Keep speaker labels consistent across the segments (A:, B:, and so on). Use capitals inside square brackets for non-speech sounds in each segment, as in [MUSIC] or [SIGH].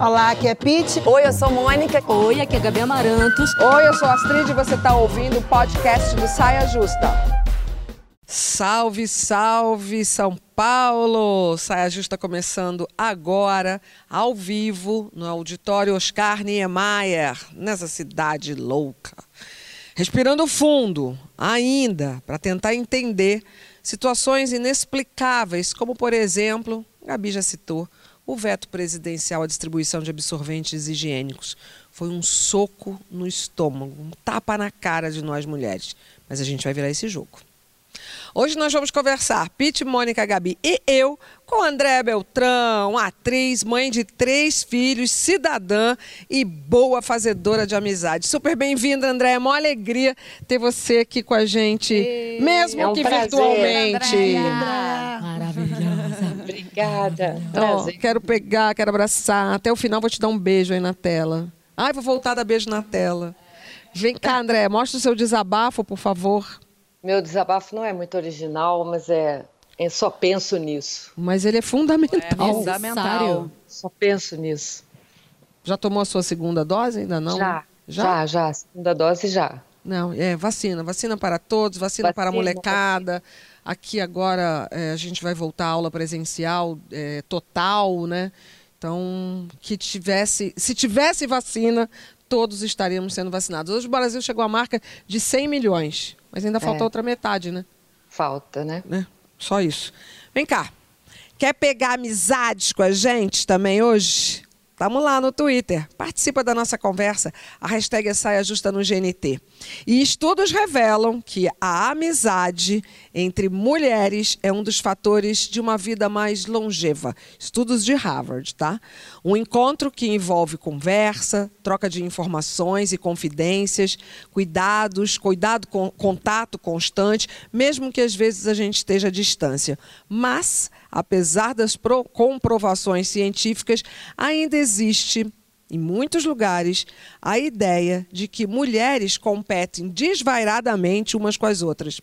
A: Olá, aqui é Pete.
B: Oi, eu sou Mônica.
C: Oi, aqui é Gabi Amarantos.
A: Oi, eu sou Astrid e você está ouvindo o podcast do Saia Justa.
D: Salve, salve São Paulo! Saia Justa começando agora, ao vivo, no auditório Oscar Niemeyer, nessa cidade louca. Respirando fundo, ainda, para tentar entender situações inexplicáveis, como por exemplo, Gabi já citou, o veto presidencial à distribuição de absorventes higiênicos. Foi um soco no estômago, um tapa na cara de nós mulheres. Mas a gente vai virar esse jogo. Hoje nós vamos conversar, Pete, Mônica, Gabi e eu, com Andréa Beltrão, atriz, mãe de três filhos, cidadã e boa fazedora de amizade. Super bem-vinda, Andréa. É uma alegria ter você aqui com a gente,
E: Ei,
D: mesmo
E: é um
D: que
E: prazer,
D: virtualmente.
E: Obrigada.
D: Ó, quero pegar, quero abraçar. Até o final vou te dar um beijo aí na tela. Ai, vou voltar a dar beijo na tela. Vem cá, André, mostra o seu desabafo, por favor.
E: Meu desabafo não é muito original, mas é, eu só penso nisso.
D: Mas ele é fundamental.
C: Fundamental.
E: Só penso nisso.
D: Já tomou a sua segunda dose? Ainda não?
E: já,
D: Já?
E: já, já. Segunda dose já.
D: Não, é vacina. Vacina para todos, vacina, para a
E: Vacina,
D: molecada. Aqui agora é, a gente vai voltar à aula presencial é, total, né? Então, que tivesse, se tivesse vacina, todos estaríamos sendo vacinados. Hoje o Brasil chegou à marca de 100 milhões, mas ainda falta
E: É.
D: outra metade, né?
E: Falta, né?
D: né? Só isso. Vem cá. Quer pegar amizades com a gente também hoje? Tamo lá no Twitter. Participa da nossa conversa. A hashtag é Saia Justa no GNT. E estudos revelam que a amizade entre mulheres é um dos fatores de uma vida mais longeva. Estudos de Harvard, tá? Um encontro que envolve conversa, troca de informações e confidências, cuidados, cuidado com contato constante, mesmo que às vezes a gente esteja à distância. Mas, apesar das pro- comprovações científicas, ainda existe em muitos lugares a ideia de que mulheres competem desvairadamente umas com as outras.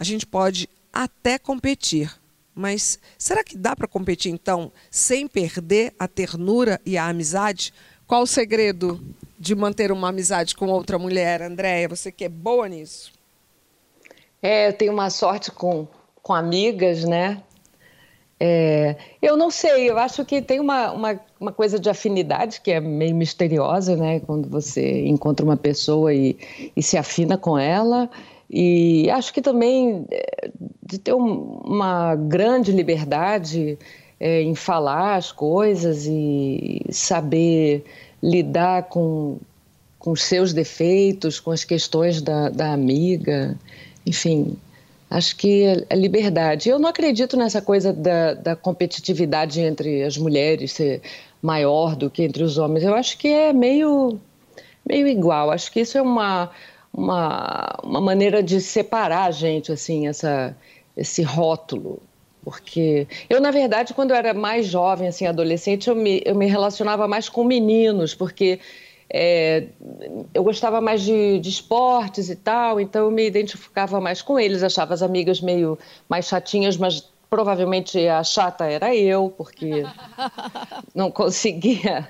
D: A gente pode até competir, mas será que dá para competir então sem perder a ternura e a amizade? Qual o segredo de manter uma amizade com outra mulher, Andréia? Você que é boa nisso.
E: É, eu tenho uma sorte com, com amigas, né? É, eu não sei, eu acho que tem uma, uma, uma coisa de afinidade que é meio misteriosa, né? Quando você encontra uma pessoa e, e se afina com ela. E acho que também é, de ter um- uma grande liberdade é, em falar as coisas e saber lidar com, com os seus defeitos, com as questões da, da amiga, enfim, acho que é, é liberdade. Eu não acredito nessa coisa da, da competitividade entre as mulheres ser maior do que entre os homens. Eu acho que é meio, meio igual. Acho que isso é uma, uma, uma maneira de separar a gente, assim, essa, esse rótulo. Porque eu, na verdade, quando eu era mais jovem, assim, adolescente, eu me, eu me relacionava mais com meninos, porque é, eu gostava mais de, de esportes e tal, então eu me identificava mais com eles, achava as amigas meio mais chatinhas, mas provavelmente a chata era eu, porque [LAUGHS] não conseguia,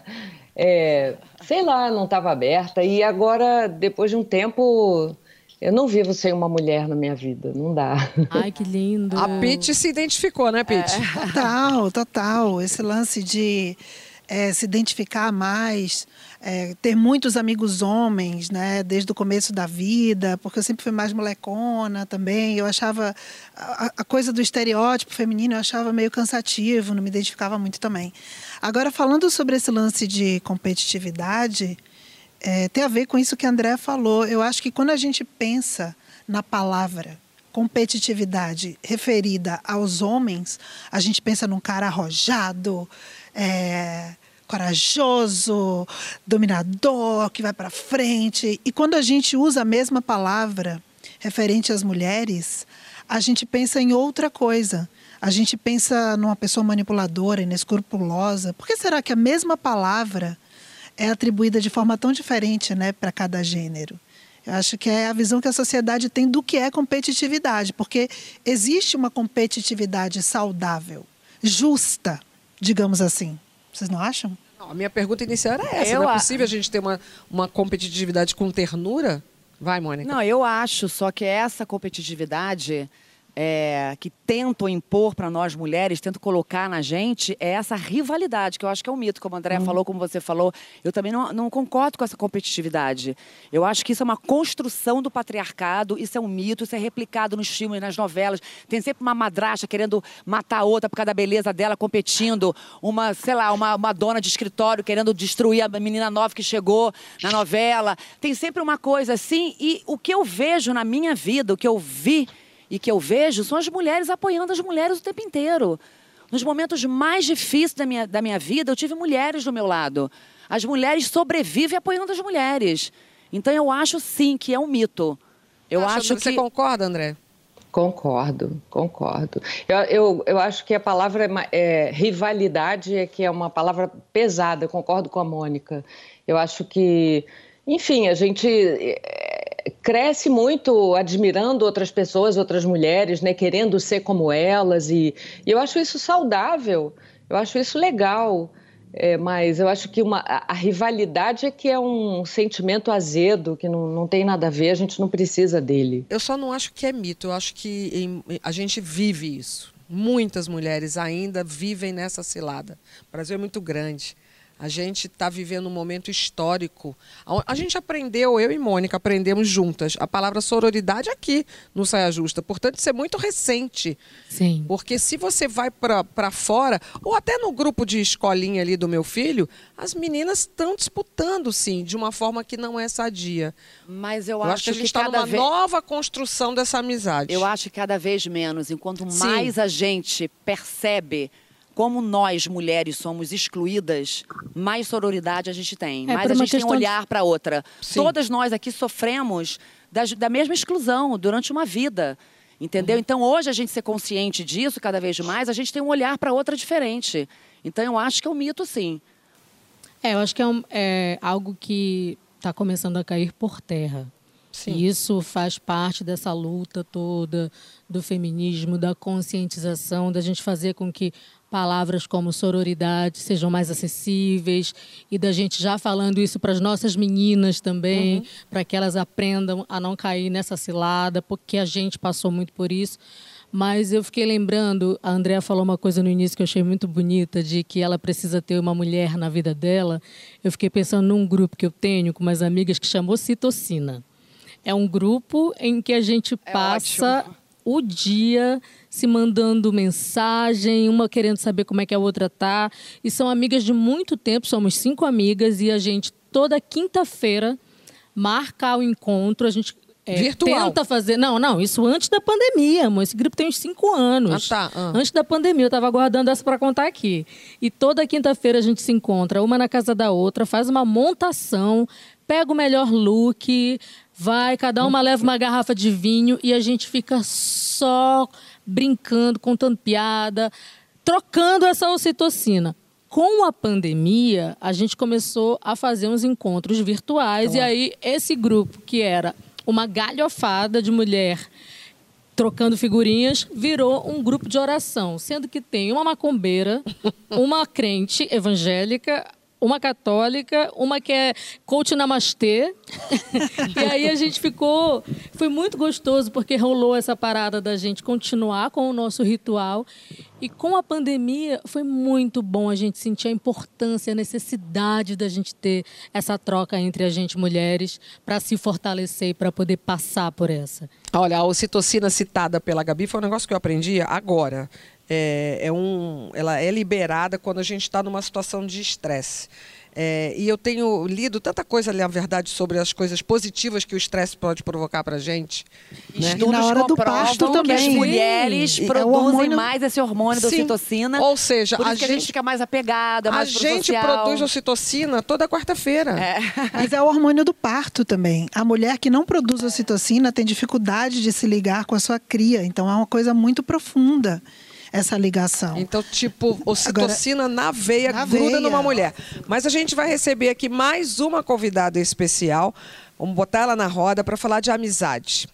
E: é, sei lá, não estava aberta. E agora, depois de um tempo, eu não vivo sem uma mulher na minha vida, não dá.
C: Ai, que lindo.
D: A Pete se identificou, né, Pete?
F: Total, total. Esse lance de eh, se identificar mais, eh, ter muitos amigos homens, né, desde o começo da vida, porque eu sempre fui mais molecona também. Eu achava a, a coisa do estereótipo feminino, eu achava meio cansativo, não me identificava muito também. Agora, falando sobre esse lance de competitividade, eh, tem a ver com isso que a André falou. Eu acho que quando a gente pensa na palavra competitividade referida aos homens, a gente pensa num cara arrojado, é, corajoso, dominador, que vai para frente. E quando a gente usa a mesma palavra referente às mulheres, a gente pensa em outra coisa. A gente pensa numa pessoa manipuladora, inescrupulosa. Por que será que a mesma palavra é atribuída de forma tão diferente né, para cada gênero? Eu acho que é a visão que a sociedade tem do que é competitividade, porque existe uma competitividade saudável, justa, digamos assim. Vocês não acham?
D: Não, a minha pergunta inicial era essa.
B: Eu
D: não é
B: a-
D: possível a gente ter uma, uma competitividade com ternura? Vai, Mônica.
B: Não, eu acho só que essa competitividade é, que tentam impor para nós mulheres, tentam colocar na gente, é essa rivalidade, que eu acho que é um mito, como a Andréa falou, como você falou. Eu também não, não concordo com essa competitividade. Eu acho que isso é uma construção do patriarcado, isso é um mito, isso é replicado nos filmes, nas novelas. Tem sempre uma madrasta querendo matar a outra por causa da beleza dela, competindo. Uma, sei lá, uma, uma dona de escritório querendo destruir a menina nova que chegou na novela. Tem sempre uma coisa assim. E o que eu vejo na minha vida, o que eu vi e que eu vejo são as mulheres apoiando as mulheres o tempo inteiro. Nos momentos mais difíceis da minha, da minha vida, eu tive mulheres do meu lado. As mulheres sobrevivem apoiando as mulheres. Então eu acho sim que é um mito. Eu acho
D: Você
B: que
D: concorda, André?
E: Concordo, concordo. Eu, eu, eu acho que a palavra é rivalidade é que é uma palavra pesada, concordo com a Mônica. Eu acho que, enfim, a gente cresce muito admirando outras pessoas, outras mulheres, né, querendo ser como elas, e, e eu acho isso saudável, eu acho isso legal. É, mas eu acho que uma, a, a rivalidade é que é um sentimento azedo, que não, não tem nada a ver, a gente não precisa dele.
D: Eu só não acho que é mito, eu acho que em- a gente vive isso. Muitas mulheres ainda vivem nessa cilada. O Brasil é muito grande. A gente está vivendo um momento histórico. A gente aprendeu, eu e Mônica aprendemos juntas, a palavra sororidade aqui no Saia Justa. Portanto, isso é muito recente.
C: Sim.
D: Porque se você vai para fora, ou até no grupo de escolinha ali do meu filho, as meninas estão disputando, sim, de uma forma que não é sadia.
B: Mas eu,
D: Eu, acho que a gente está numa
B: vez
D: nova construção dessa amizade.
B: Eu acho que cada vez menos. Enquanto
D: Sim.
B: mais a gente percebe como nós, mulheres, somos excluídas, mais sororidade a gente tem.
C: É,
B: mais a gente tem um
C: questão de-
B: olhar para outra.
D: Sim.
B: Todas nós aqui sofremos das- da mesma exclusão durante uma vida. Entendeu?
C: Uhum.
B: Então, hoje, a gente ser consciente disso cada vez mais, a gente tem um olhar para outra diferente. Então, eu acho que é um mito, sim.
C: É, eu acho que é, um- é algo que está começando a cair por terra.
D: Sim.
C: E isso faz parte dessa luta toda do feminismo, da conscientização, da gente fazer com que palavras como sororidade sejam mais acessíveis e da gente já falando isso para as nossas meninas também, para que elas aprendam a não cair nessa cilada, porque a gente passou muito por isso. Mas eu fiquei lembrando, a Andrea falou uma coisa no início que eu achei muito bonita, de que ela precisa ter uma mulher na vida dela. Eu fiquei pensando num grupo que eu tenho com umas amigas que chamou Citocina. É um grupo em que a gente passa o dia se mandando mensagem, uma querendo saber como é que a outra tá. E são amigas de muito tempo, somos cinco amigas e a gente toda quinta-feira marca o encontro, a gente é,
D: Virtual.
C: tenta fazer. Não, não, isso antes da pandemia, amor. Esse grupo tem uns cinco anos.
D: Ah, tá, ah.
C: Antes da pandemia, eu estava aguardando essa para contar aqui. E toda quinta-feira a gente se encontra, uma na casa da outra, faz uma montação, pega o melhor look, vai, cada uma leva uma garrafa de vinho e a gente fica só brincando, contando piada, trocando essa ocitocina. Com a pandemia, a gente começou a fazer uns encontros virtuais e aí esse grupo que era uma galhofada de mulher trocando figurinhas, virou um grupo de oração, sendo que tem uma macumbeira, uma crente evangélica, uma católica, uma que é coach namastê. [LAUGHS] e aí a gente ficou. Foi muito gostoso, porque rolou essa parada da gente continuar com o nosso ritual. E com a pandemia, foi muito bom a gente sentir a importância, a necessidade da gente ter essa troca entre a gente mulheres para se fortalecer e para poder passar por essa.
D: Olha, a ocitocina citada pela Gabi foi um negócio que eu aprendi agora. É, é um, ela é liberada quando a gente está numa situação de estresse. É, e eu tenho lido tanta coisa, na verdade, sobre as coisas positivas que o estresse pode provocar para a gente. Né?
B: Estudos
F: na hora do
B: comprovam
F: parto
B: que
F: também.
B: as mulheres
F: Sim. É
B: produzem
F: hormônio-
B: mais esse hormônio da
D: Sim.
B: ocitocina.
D: Ou seja,
B: por isso
D: a
B: que a gente
D: gente-
B: fica mais apegada,
D: A
B: mais
D: gente
B: social.
D: produz ocitocina toda quarta-feira. [LAUGHS]
F: Mas é o hormônio do parto também. A mulher que não produz ocitocina tem dificuldade de se ligar com a sua cria. Então é uma coisa muito profunda essa ligação.
D: Então, tipo, ocitocina na veia
F: na
D: gruda
F: veia.
D: numa mulher. Mas a gente vai receber aqui mais uma convidada especial. Vamos botar ela na roda para falar de amizade.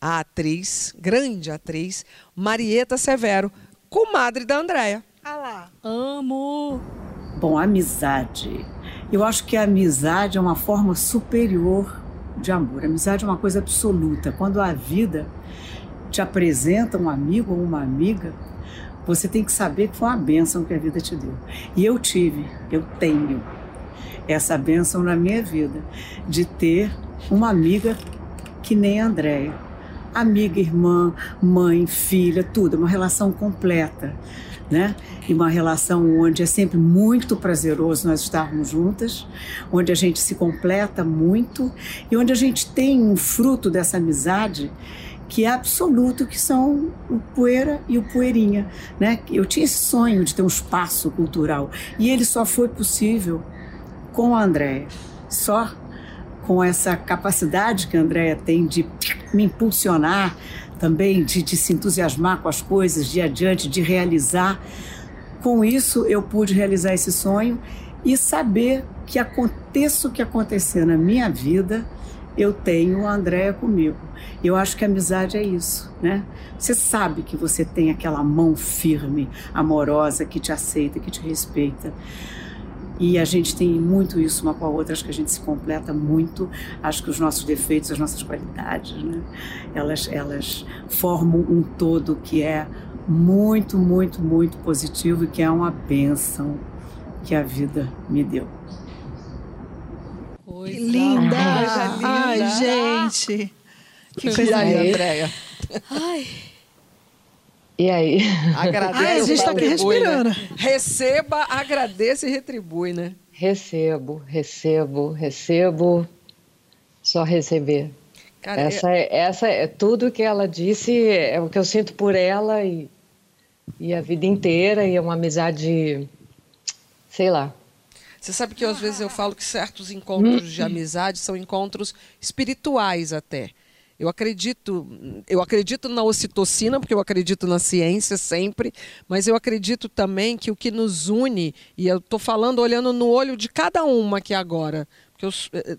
D: A atriz, grande atriz, Marieta Severo, comadre da Andréia.
F: Ah lá.
C: Amo!
G: Bom, amizade. Eu acho que a amizade é uma forma superior de amor. A amizade é uma coisa absoluta. Quando a vida te apresenta um amigo ou uma amiga, você tem que saber que foi uma bênção que a vida te deu. E eu tive, eu tenho essa bênção na minha vida de ter uma amiga que nem a Andréia. Amiga, irmã, mãe, filha, tudo, uma relação completa, né? E uma relação onde é sempre muito prazeroso nós estarmos juntas, onde a gente se completa muito e onde a gente tem um fruto dessa amizade que é absoluto, que são o Poeira e o Poeirinha. Né? Eu tinha esse sonho de ter um espaço cultural e ele só foi possível com a Andréia. Só com essa capacidade que a Andréia tem de me impulsionar também, de, de se entusiasmar com as coisas, de adiante, de realizar. Com isso, eu pude realizar esse sonho e saber que aconteça o que acontecer na minha vida, eu tenho a Andréia comigo. Eu acho que a amizade é isso, né? Você sabe que você tem aquela mão firme, amorosa, que te aceita, que te respeita. E a gente tem muito isso uma com a outra, acho que a gente se completa muito. Acho que os nossos defeitos, as nossas qualidades, né? elas, elas formam um todo que é muito, muito, muito positivo e que é uma benção que a vida me deu.
F: Que linda! Ai, gente! Que coisa
D: aí, Andréia?
C: Ai.
E: E aí?
D: Agradeça.
F: Ai, a gente tá aqui
D: retribui,
F: respirando.
D: Né? Receba, agradeça e retribui, né?
E: Recebo, recebo, recebo. Só receber.
D: Cara,
E: essa, é, essa é tudo que ela disse, é o que eu sinto por ela e, e a vida inteira, e é uma amizade, sei lá.
D: Você sabe que às vezes eu falo que certos encontros de amizade são encontros espirituais até. Eu acredito, eu acredito na ocitocina, porque eu acredito na ciência sempre, mas eu acredito também que o que nos une, e eu estou falando olhando no olho de cada uma aqui agora, eu,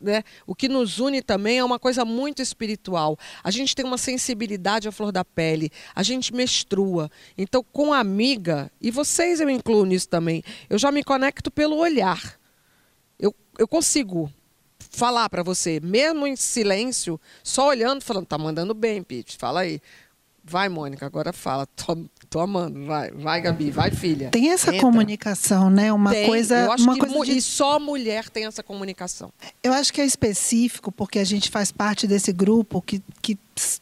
D: né, o que nos une também é uma coisa muito espiritual. A gente tem uma sensibilidade à flor da pele, a gente menstrua. Então, com a amiga, e vocês eu incluo nisso também, eu já me conecto pelo olhar. Eu, eu consigo falar para você, mesmo em silêncio, só olhando, falando, tá mandando bem, Pete, fala aí. Vai, Mônica, agora fala. Tô, tô amando. Vai, vai, Gabi, vai, filha.
F: Tem essa
D: Entra.
F: comunicação, né? Uma
D: Tem,
F: coisa.
D: Eu acho
F: uma
D: que
F: coisa de-
D: E só mulher tem essa comunicação.
F: Eu acho que é específico, porque a gente faz parte desse grupo que, que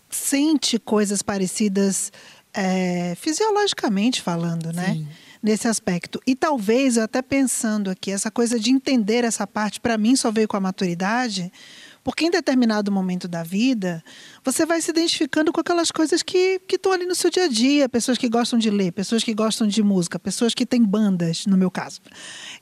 F: sente coisas parecidas é, fisiologicamente falando, né? Nesse aspecto. E talvez, eu até pensando aqui, essa coisa de entender essa parte, para mim, só veio com a maturidade, porque em determinado momento da vida, você vai se identificando com aquelas coisas que estão ali no seu dia a dia. Pessoas que gostam de ler, pessoas que gostam de música, pessoas que têm bandas, no meu caso.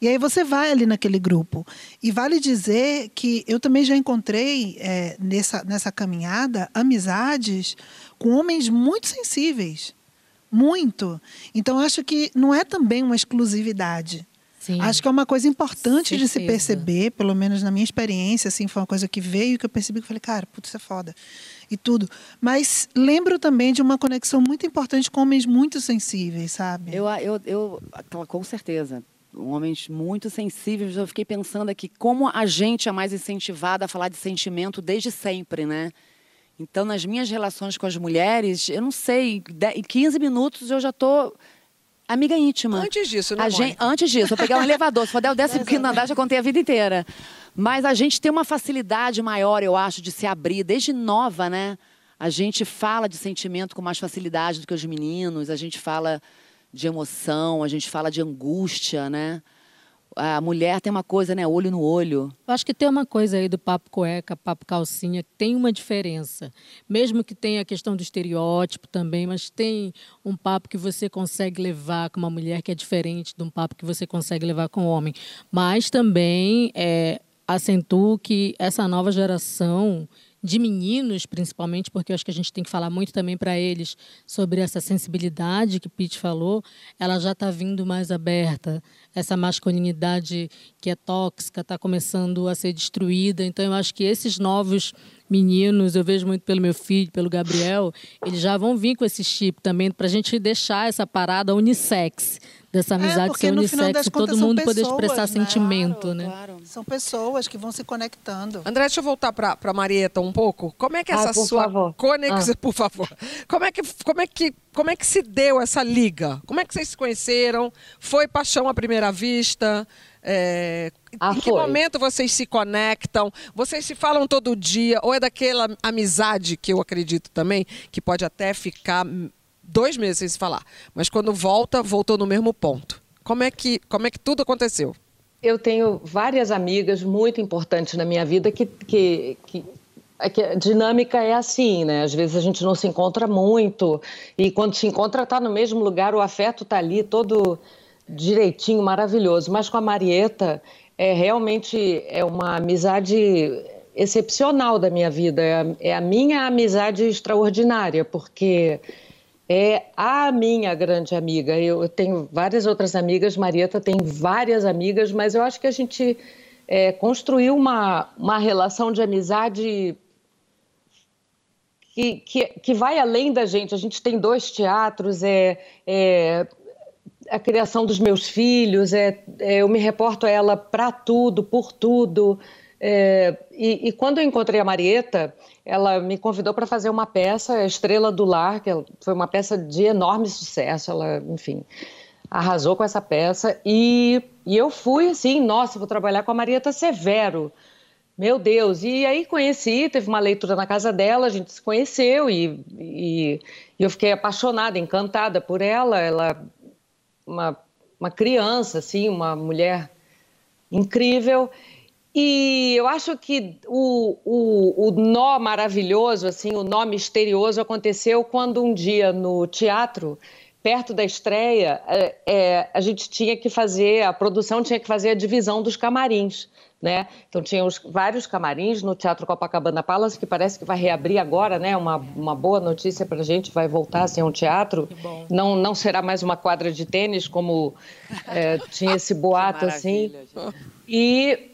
F: E aí você vai ali naquele grupo. E vale dizer que eu também já encontrei é, nessa, nessa caminhada amizades com homens muito sensíveis. Muito. Então, acho que não é também uma exclusividade.
C: Sim.
F: Acho que é uma coisa importante de se
C: Certeza.
F: perceber, pelo menos na minha experiência, assim, foi uma coisa que veio que eu percebi que falei, cara, putz, isso é foda. E tudo. Mas lembro também de uma conexão muito importante com homens muito sensíveis, sabe?
B: Eu, eu, eu, com certeza. Homens muito sensíveis. Eu fiquei pensando aqui como a gente é mais incentivada a falar de sentimento desde sempre, né? Então, nas minhas relações com as mulheres, eu não sei, em 15 minutos eu já tô amiga íntima.
D: Antes disso, né,
B: A gente, antes disso, eu peguei um [LAUGHS] elevador. Se for der o décimo quinto andar, já contei a vida inteira. Mas a gente tem uma facilidade maior, eu acho, de se abrir. Desde nova, né? A gente fala de sentimento com mais facilidade do que os meninos. A gente fala de emoção, a gente fala de angústia, né? A mulher tem uma coisa, né? Olho no olho.
C: Eu acho que tem uma coisa aí do papo cueca, papo calcinha, tem uma diferença. Mesmo que tenha a questão do estereótipo também, mas tem um papo que você consegue levar com uma mulher que é diferente de um papo que você consegue levar com um homem. Mas também é, acentuo que essa nova geração de meninos, principalmente, porque eu acho que a gente tem que falar muito também para eles sobre essa sensibilidade que Pete falou, ela já está vindo mais aberta. Essa masculinidade que é tóxica está começando a ser destruída. Então, eu acho que esses novos meninos, eu vejo muito pelo meu filho, pelo Gabriel, eles já vão vir com esse chip também, para a gente deixar essa parada unissex, dessa amizade
F: porque
C: ser unissex e todo mundo poder
F: pessoas,
C: expressar
F: né?
C: sentimento, né?
B: Claro.
F: São pessoas que vão se conectando.
D: André, deixa eu voltar para a Marieta um pouco. Como é que
E: Ah,
D: essa
E: por
D: sua
E: favor.
D: conexão, [LAUGHS] por favor. Como é que como é que como é que se deu essa liga? Como é que vocês se conheceram? Foi paixão à primeira vista? É,
E: Ah,
D: em que
E: foi.
D: momento vocês se conectam? Vocês se falam todo dia? Ou é daquela amizade que eu acredito também, que pode até ficar dois meses sem se falar, mas quando volta, voltou no mesmo ponto. Como é que como é que tudo aconteceu?
E: Eu tenho várias amigas muito importantes na minha vida que, que, que, é que a dinâmica é assim, né? Às vezes a gente não se encontra muito e quando se encontra está no mesmo lugar, o afeto está ali todo direitinho, maravilhoso. Mas com a Marieta é realmente é uma amizade excepcional da minha vida. É a, é a minha amizade extraordinária, porque é a minha grande amiga. Eu tenho várias outras amigas, Marieta tem várias amigas, mas eu acho que a gente é, construiu uma, uma relação de amizade que, que, que vai além da gente. A gente tem dois teatros, é, é a criação dos meus filhos, é, é, eu me reporto a ela para tudo, por tudo. É, e, e quando eu encontrei a Marieta, ela me convidou para fazer uma peça, Estrela do Lar, que foi uma peça de enorme sucesso. Ela, enfim, arrasou com essa peça. E, e eu fui assim, nossa, vou trabalhar com a Marieta Severo. Meu Deus, e aí conheci, teve uma leitura na casa dela, a gente se conheceu e, e, e eu fiquei apaixonada, encantada por ela. Ela, uma, uma criança, assim, uma mulher incrível. E eu acho que o, o, o nó maravilhoso, assim, o nó misterioso aconteceu quando um dia no teatro, perto da estreia, é, é, a gente tinha que fazer, a produção tinha que fazer a divisão dos camarins. Né? Então tinha os, vários camarins no Teatro Copacabana Palace, que parece que vai reabrir agora, né? Uma, uma boa notícia para a gente, vai voltar a ser um teatro. Não, não será mais uma quadra de tênis, como é, [LAUGHS] tinha esse boato assim. E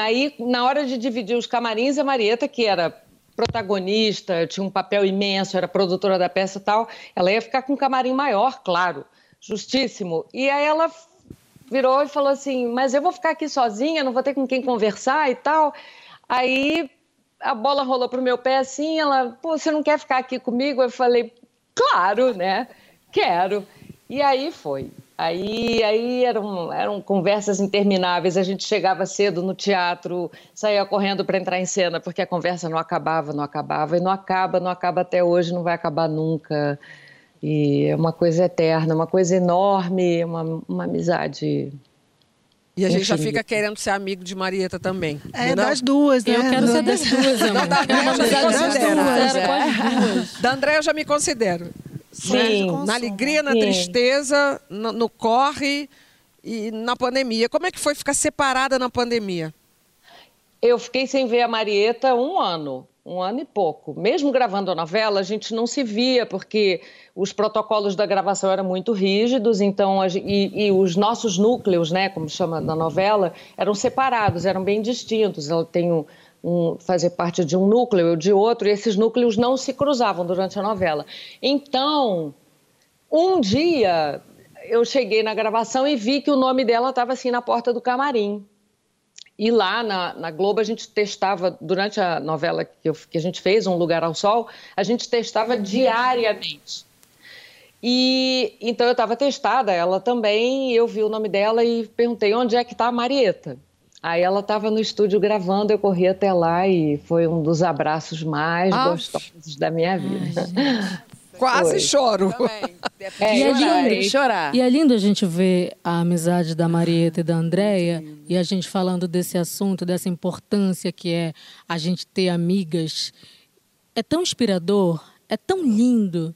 E: aí, na hora de dividir os camarins, a Marieta, que era protagonista, tinha um papel imenso, era produtora da peça e tal, ela ia ficar com um camarim maior, claro, justíssimo. E aí ela virou e falou assim: Mas eu vou ficar aqui sozinha, não vou ter com quem conversar e tal. Aí a bola rolou pro meu pé assim, ela, pô, você não quer ficar aqui comigo? Eu falei, claro, né? Quero. E aí foi. Aí, aí eram, eram conversas intermináveis. A gente chegava cedo no teatro, saía correndo para entrar em cena, porque a conversa não acabava, não acabava. E não acaba, não acaba até hoje, não vai acabar nunca. E é uma coisa eterna, uma coisa enorme, uma, uma amizade.
D: E a gente já fica querendo ser amigo de Marieta também.
F: É,
D: não?
F: das duas, né?
C: Eu quero ser das
D: da já me
C: duas.
D: Da André eu já me considero.
E: Sim.
F: consumo.
D: Na alegria, na
E: Sim.
D: tristeza, no, no corre e na pandemia. Como é que foi ficar separada na pandemia?
E: Eu fiquei sem ver a Marieta um ano, um ano e pouco. Mesmo gravando a novela, a gente não se via, porque os protocolos da gravação eram muito rígidos, então a e, e os nossos núcleos, né, como chama na novela, eram separados, eram bem distintos. Ela tem um, um- fazer parte de um núcleo, eu de outro, e esses núcleos não se cruzavam durante a novela. Então, um dia eu cheguei na gravação e vi que o nome dela estava assim na porta do camarim. E lá na, na Globo a gente testava, durante a novela que, eu- que a gente fez, Um Lugar ao Sol, a gente testava diariamente. E então eu estava testada, ela também, eu vi o nome dela e perguntei onde é que está a Marieta. Aí ela estava no estúdio gravando, eu corri até lá e foi um dos abraços mais
D: Ah.
E: gostosos da minha vida. [LAUGHS]
D: Quase
E: Foi.
D: choro.
E: É,
C: E é
E: eu chorei.
C: lindo,
B: chorar.
C: E é lindo a gente ver a amizade da Marieta e da Andréia e a gente falando desse assunto, dessa importância que é a gente ter amigas. É tão inspirador, é tão lindo,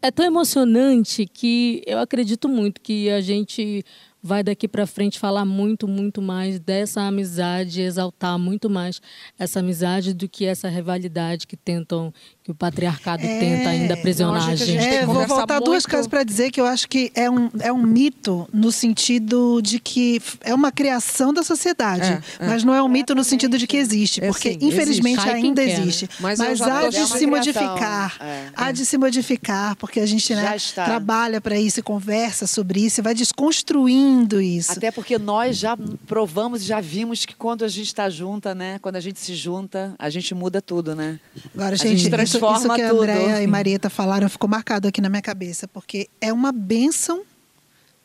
C: é tão emocionante que eu acredito muito que a gente vai daqui para frente falar muito, muito mais dessa amizade, exaltar muito mais essa amizade do que essa rivalidade que tentam que o patriarcado tenta ainda aprisionar
D: a
C: a
D: gente-
C: gente.
D: a gente
F: É, vou voltar duas
D: muito.
F: coisas para dizer que eu acho que é um, é um mito no sentido de que é uma criação da sociedade,
D: É, é.
F: mas não é um mito no sentido de que existe,
D: É,
F: porque
D: sim,
F: infelizmente
C: existe. Cai quem
F: ainda
C: quer, né?
F: existe.
D: Mas
F: Mas, há de
D: É
F: se
B: criação,
F: modificar,
B: é.
F: há de se modificar, porque a gente né, trabalha para isso, e conversa sobre isso, e vai desconstruindo isso.
B: Até porque nós já provamos e já vimos que quando a gente está junta, né? Quando a gente se junta, a gente muda tudo, né?
F: Agora,
B: A
F: gente,
B: gente
F: isso,
B: transforma
F: isso que a
B: tudo.
F: Andréa e Marieta falaram ficou marcado aqui na minha cabeça, porque é uma bênção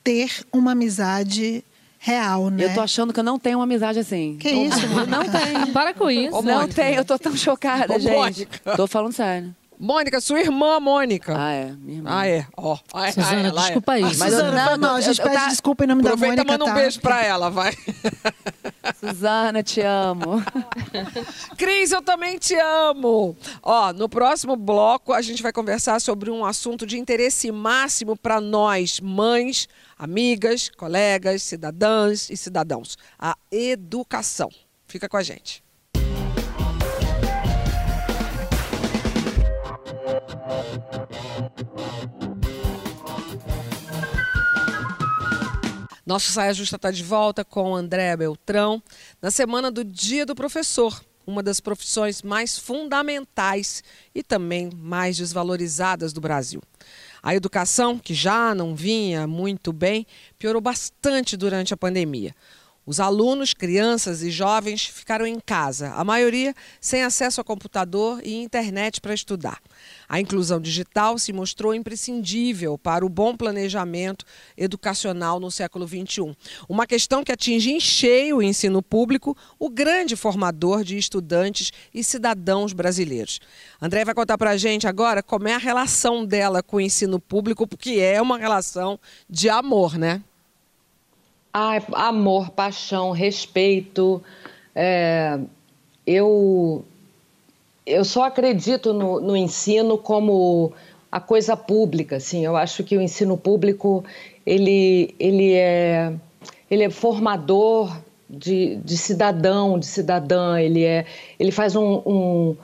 F: ter uma amizade real, né?
B: Eu tô achando que eu não tenho uma amizade assim.
F: Que isso,
B: Eu Não tenho.
C: Para com isso.
D: Ô,
B: não tenho, eu tô tão chocada,
D: Ô,
B: gente.
D: Mônica.
B: Tô falando sério.
D: Mônica, sua irmã, Mônica.
B: Ah, é, minha irmã.
D: Ah, é. Ó. Ah, é,
C: Suzana,
D: ela é.
C: desculpa aí.
F: Ah,
B: Mas eu-
F: Suzana,
B: não,
F: mal, a gente
B: eu-
F: pede
B: tá-
F: desculpa em nome da
D: Aproveita e
F: Mônica,
D: manda um
F: tá?
D: beijo pra ela, vai.
B: Suzana, te amo.
D: Cris, eu também te amo. Ó, no próximo bloco a gente vai conversar sobre um assunto de interesse máximo para nós, mães, amigas, colegas, cidadãs e cidadãos: a educação. Fica com a gente. Nosso Saia Justa está de volta com André Beltrão na semana do Dia do Professor, uma das profissões mais fundamentais e também mais desvalorizadas do Brasil. A educação, que já não vinha muito bem, piorou bastante durante a pandemia. Os alunos, crianças e jovens ficaram em casa, a maioria sem acesso a computador e internet para estudar. A inclusão digital se mostrou imprescindível para o bom planejamento educacional no século XXI. Uma questão que atinge em cheio o ensino público, o grande formador de estudantes e cidadãos brasileiros. André vai contar para a gente agora como é a relação dela com o ensino público, porque é uma relação de amor, né?
E: Ai, amor, paixão, respeito. É, eu, eu só acredito no, no ensino como a coisa pública. Assim. Eu acho que o ensino público ele, ele, é, ele é formador de, de cidadão, de cidadã. Ele, é, ele faz um, um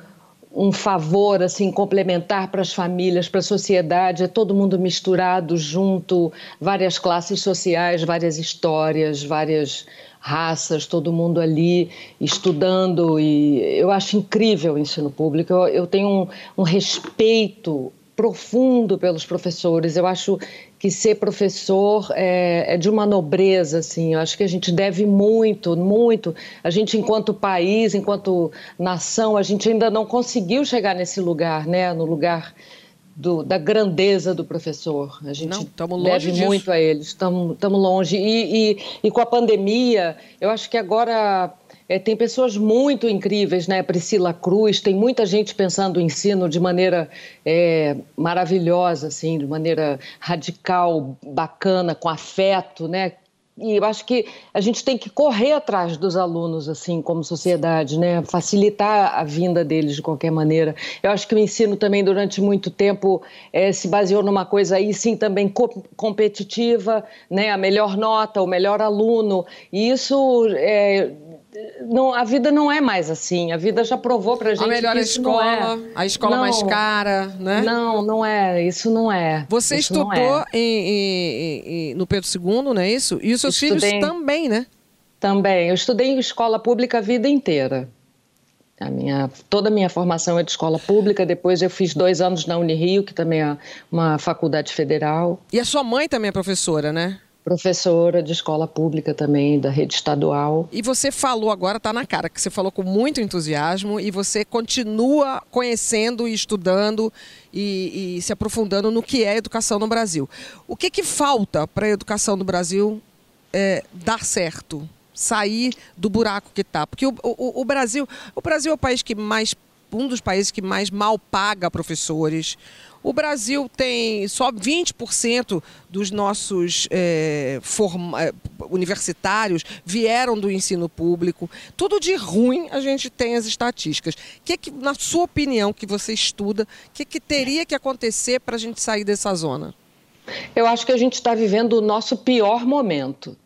E: um favor assim complementar para as famílias, para a sociedade, é todo mundo misturado junto, várias classes sociais, várias histórias, várias raças, todo mundo ali estudando e eu acho incrível o ensino público. Eu, eu tenho um, um respeito profundo pelos professores. Eu acho que ser professor é, é, de uma nobreza, assim. Eu acho que a gente deve muito, muito. A gente, enquanto país, enquanto nação, a gente ainda não conseguiu chegar nesse lugar, né? No lugar do, da grandeza do professor. A gente
D: Não,
E: deve
D: disso.
E: muito a eles. Estamos longe. E, e, e com a pandemia, eu acho que agora é, tem pessoas muito incríveis, né? Priscila Cruz, tem muita gente pensando o ensino de maneira é, maravilhosa, assim, de maneira radical, bacana, com afeto, né? E eu acho que a gente tem que correr atrás dos alunos, assim, como sociedade, né? Facilitar a vinda deles de qualquer maneira. Eu acho que o ensino também, durante muito tempo, eh, se baseou numa coisa aí, sim, também co competitiva, né? A melhor nota, o melhor aluno. E isso, eh, não, a vida não é mais assim. A vida já provou pra gente
D: A melhor
E: que isso não é.
D: escola, a escola
E: Não.
D: mais cara, né?
E: Não, não é. Isso não é.
D: Você
E: Isso
D: estudou
E: é.
D: em- em- em- no Pedro II, não é isso? E os seus
E: Estudei.
D: filhos também, né?
E: Também. Eu estudei em escola pública a vida inteira. A minha, toda a minha formação é de escola pública. Depois eu fiz dois anos na Unirio, que também é uma faculdade federal.
D: E a sua mãe também é professora, né?
E: Professora de escola pública também, da rede estadual.
D: E você falou agora, tá na cara, que você falou com muito entusiasmo e você continua conhecendo e estudando e, e se aprofundando no que é educação no Brasil. O que, que falta para a educação no Brasil é, dar certo? Sair do buraco que está? Porque o, o, o Brasil, o Brasil é o país que mais um dos países que mais mal paga professores. O Brasil tem só 20% dos nossos eh, forma- eh, universitários vieram do ensino público. Tudo de ruim a gente tem as estatísticas. O que, que na sua opinião, que você estuda, o que, que teria que acontecer para a gente sair dessa zona?
E: Eu acho que a gente está vivendo o nosso pior momento.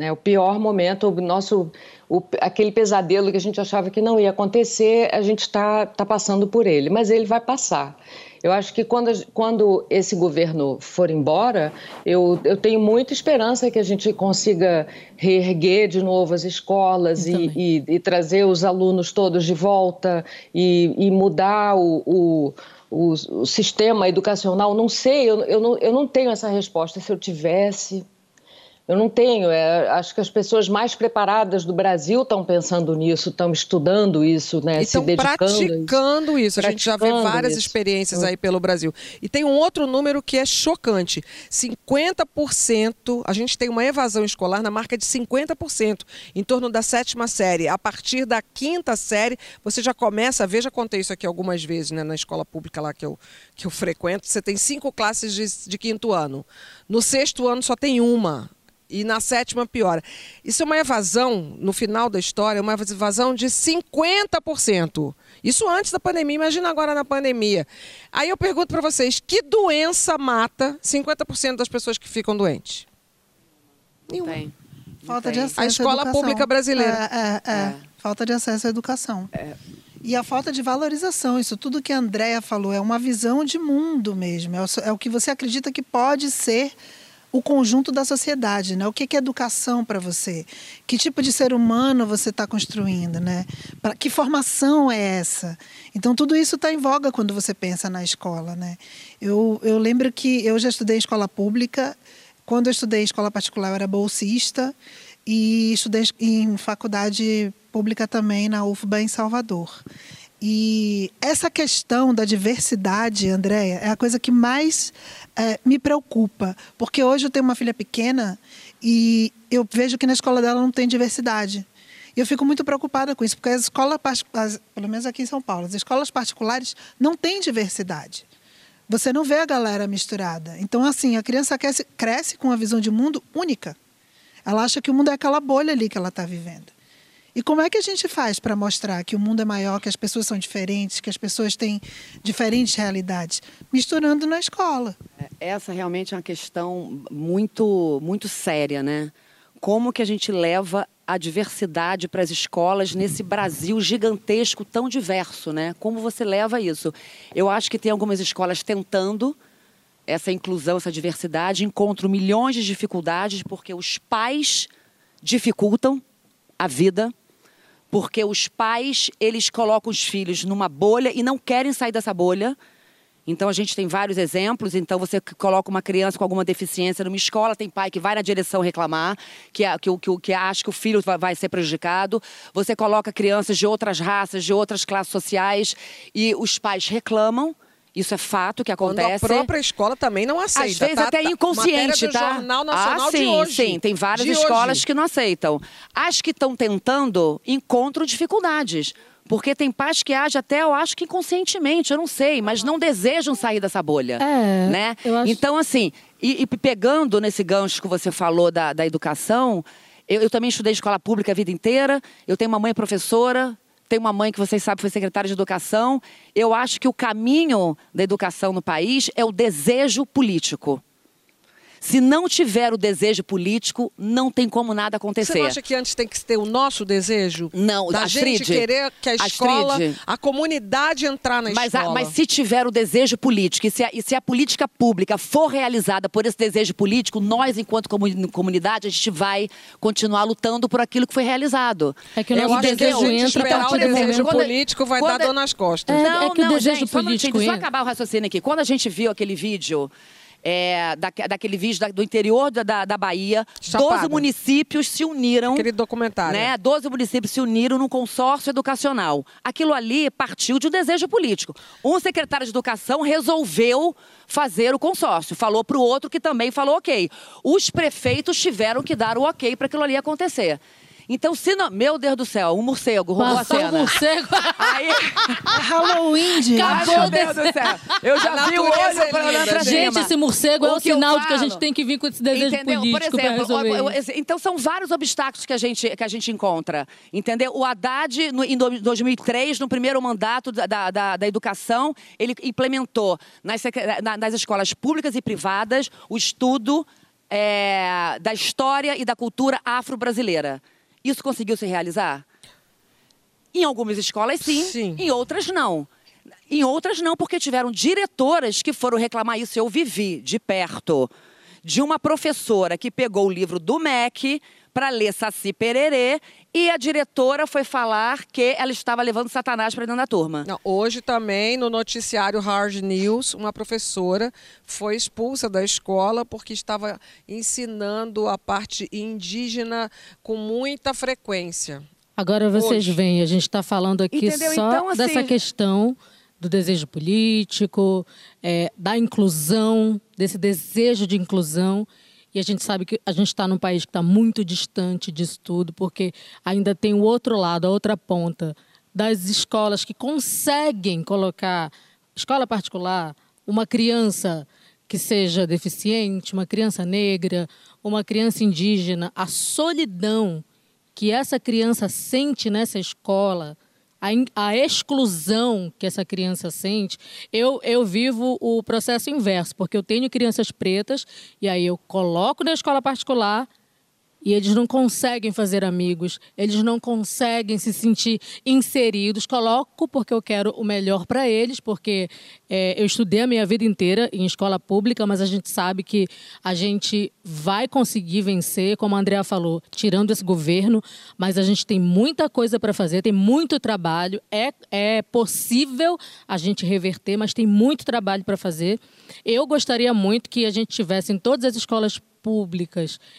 E: Né? O pior momento, o nosso, o, aquele pesadelo que a gente achava que não ia acontecer, a gente está tá passando por ele, mas ele vai passar. Eu acho que quando, quando esse governo for embora, eu, eu tenho muita esperança que a gente consiga reerguer de novo as escolas e, e, e, trazer os alunos todos de volta e, e mudar o, o o, o, sistema educacional, não sei, eu, eu, não, eu não tenho essa resposta. Se eu tivesse, eu não tenho. É, acho que as pessoas mais preparadas do Brasil estão pensando nisso, estão estando isso, né?
D: estão praticando isso. A gente já vê várias isso. experiências aí pelo Brasil. E tem um outro número que é chocante: 50%. A gente tem uma evasão escolar na marca de 50%, em torno da sétima série. A partir da quinta série, você já começa a ver, já contei isso aqui algumas vezes, né? Na escola pública lá que eu, que eu frequento, você tem cinco classes de, de quinto ano. No sexto ano só tem uma e na sétima piora. Isso é uma evasão, no final da história, uma evasão de 50%. Isso antes da pandemia, imagina agora na pandemia. Aí eu pergunto para vocês, que doença mata 50% das pessoas que ficam doentes?
B: Nenhuma. Tem.
F: Falta de acesso
D: A escola pública brasileira.
F: É, é, é. é, Falta de acesso à educação. É. E a falta de valorização, isso tudo que a Andrea falou, é uma visão de mundo mesmo. É o que você acredita que pode ser o conjunto da sociedade, né? O que é educação para você? Que tipo de ser humano você está construindo, né? Pra, que formação é essa? Então tudo isso está em voga quando você pensa na escola, né? Eu, eu lembro que eu já estudei em escola pública. Quando eu estudei em escola particular, eu era bolsista e estudei em faculdade pública também na UFBA em Salvador. E essa questão da diversidade, Andréia, é a coisa que mais é, me preocupa. Porque hoje eu tenho uma filha pequena e eu vejo que na escola dela não tem diversidade. E eu fico muito preocupada com isso, porque as escolas, pelo menos aqui em São Paulo, as escolas particulares não têm diversidade. Você não vê a galera misturada. Então, assim, a criança cresce, cresce com uma visão de mundo única. Ela acha que o mundo é aquela bolha ali que ela está vivendo. E como é que a gente faz para mostrar que o mundo é maior, que as pessoas são diferentes, que as pessoas têm diferentes realidades? Misturando na escola.
B: É, essa realmente é uma questão muito, muito séria, né? Como que a gente leva a diversidade para as escolas nesse Brasil gigantesco, tão diverso, né? Como você leva isso? Eu acho que tem algumas escolas tentando essa inclusão, essa diversidade, encontram milhões de dificuldades porque os pais dificultam a vida porque os pais eles colocam os filhos numa bolha e não querem sair dessa bolha. Então a gente tem vários exemplos. Então você coloca uma criança com alguma deficiência numa escola, tem pai que vai na direção reclamar, que, que, que, que acha que o filho vai, vai ser prejudicado. Você coloca crianças de outras raças, de outras classes sociais e os pais reclamam. Isso é fato que acontece.
D: Quando a própria escola também não aceita.
B: Às vezes tá, até tá, inconsciente, tá?
D: Jornal Nacional
B: ah, sim,
D: de hoje.
B: sim. Tem várias de escolas
D: hoje.
B: que não aceitam. As que estão tentando encontram dificuldades. Porque tem pais que agem até, eu acho que inconscientemente, eu não sei, mas não desejam sair dessa bolha.
C: É,
B: né?
C: Acho...
B: Então, assim, e, e, pegando nesse gancho que você falou da, da educação, eu, eu também estudei escola pública a vida inteira, eu tenho uma mãe professora, tenho uma mãe que vocês sabem foi secretária de educação. Eu acho que o caminho da educação no país é o desejo político. Se não tiver o desejo político, não tem como nada acontecer. Você
D: não acha que antes tem que ter o nosso desejo?
B: Não,
D: da
B: Astrid,
D: gente querer que a escola,
B: Astrid,
D: a comunidade entrar na
B: mas,
D: escola.
B: A, mas se tiver o desejo político e se, a, e se a política pública for realizada por esse desejo político, nós, enquanto comunidade, a gente vai continuar lutando por aquilo que foi realizado.
C: É que o nosso
D: Eu
C: desejo
D: que
C: entra
D: a partir do desejo
C: quando,
D: político vai
B: quando,
D: dar dor nas costas.
C: É,
B: não,
C: é que
B: não,
C: o desejo
B: gente,
C: político
B: só, só acabar o raciocínio aqui. Quando a gente viu aquele vídeo é, da, daquele vídeo da, do interior da, da Bahia.
D: Chapada.
B: 12 municípios se uniram.
D: Aquele documentário.
B: Né? 12 municípios se uniram num consórcio educacional. Aquilo ali partiu de um desejo político. Um secretário de educação resolveu fazer o consórcio. Falou para o outro que também falou ok. Os prefeitos tiveram que dar o ok para aquilo ali acontecer. Então, se não. Meu Deus do céu, um morcego roubou
C: Passou
B: a cena.
C: um morcego.
B: Aí.
F: É [LAUGHS] Halloween, gente.
B: Meu Deus do céu. Eu já
D: A
B: vi o olho
D: é
B: pra olhar
D: linda,
B: pra
C: Gente,
B: cima.
C: esse morcego é
B: O
C: um
B: que eu
C: sinal de que a
B: falo?
C: gente tem que vir com esse desejo
B: Entendeu?
C: político
B: Por exemplo, então são vários obstáculos que a gente, que a gente encontra. Entendeu? O Haddad, no, em do- 2003, no primeiro mandato da, da, da- educação, ele implementou nas, nas escolas públicas e privadas o estudo é, da história e da cultura afro-brasileira. Isso conseguiu se realizar? Em algumas escolas, sim,
D: Sim.
B: em outras, não. Em outras, não, porque tiveram diretoras que foram reclamar isso. Eu vivi de perto de uma professora que pegou o livro do MEC para ler Saci Pererê e a diretora foi falar que ela estava levando Satanás para dentro da turma.
D: Não, hoje também, no noticiário Hard News, uma professora foi expulsa da escola porque estava ensinando a parte indígena com muita frequência.
C: Agora vocês
D: Hoje.
C: veem, a gente está falando aqui
B: Entendeu?
C: só
B: Então, assim-
C: dessa questão do desejo político, é, da inclusão, desse desejo de inclusão. E a gente sabe que a gente está num país que está muito distante disso tudo, porque ainda tem o outro lado, a outra ponta, das escolas que conseguem colocar escola particular, uma criança que seja deficiente, uma criança negra, uma criança indígena, a solidão que essa criança sente nessa escola, a, a exclusão que essa criança sente, eu, eu vivo o processo inverso, porque eu tenho crianças pretas e aí eu coloco na escola particular e eles não conseguem fazer amigos, eles não conseguem se sentir inseridos. Coloco porque eu quero o melhor para eles, porque é, eu estudei a minha vida inteira em escola pública, mas a gente sabe que a gente vai conseguir vencer, como a Andrea falou, tirando esse governo, mas a gente tem muita coisa para fazer, tem muito trabalho, é, é possível a gente reverter, mas tem muito trabalho para fazer. Eu gostaria muito que a gente tivesse em todas as escolas públicas,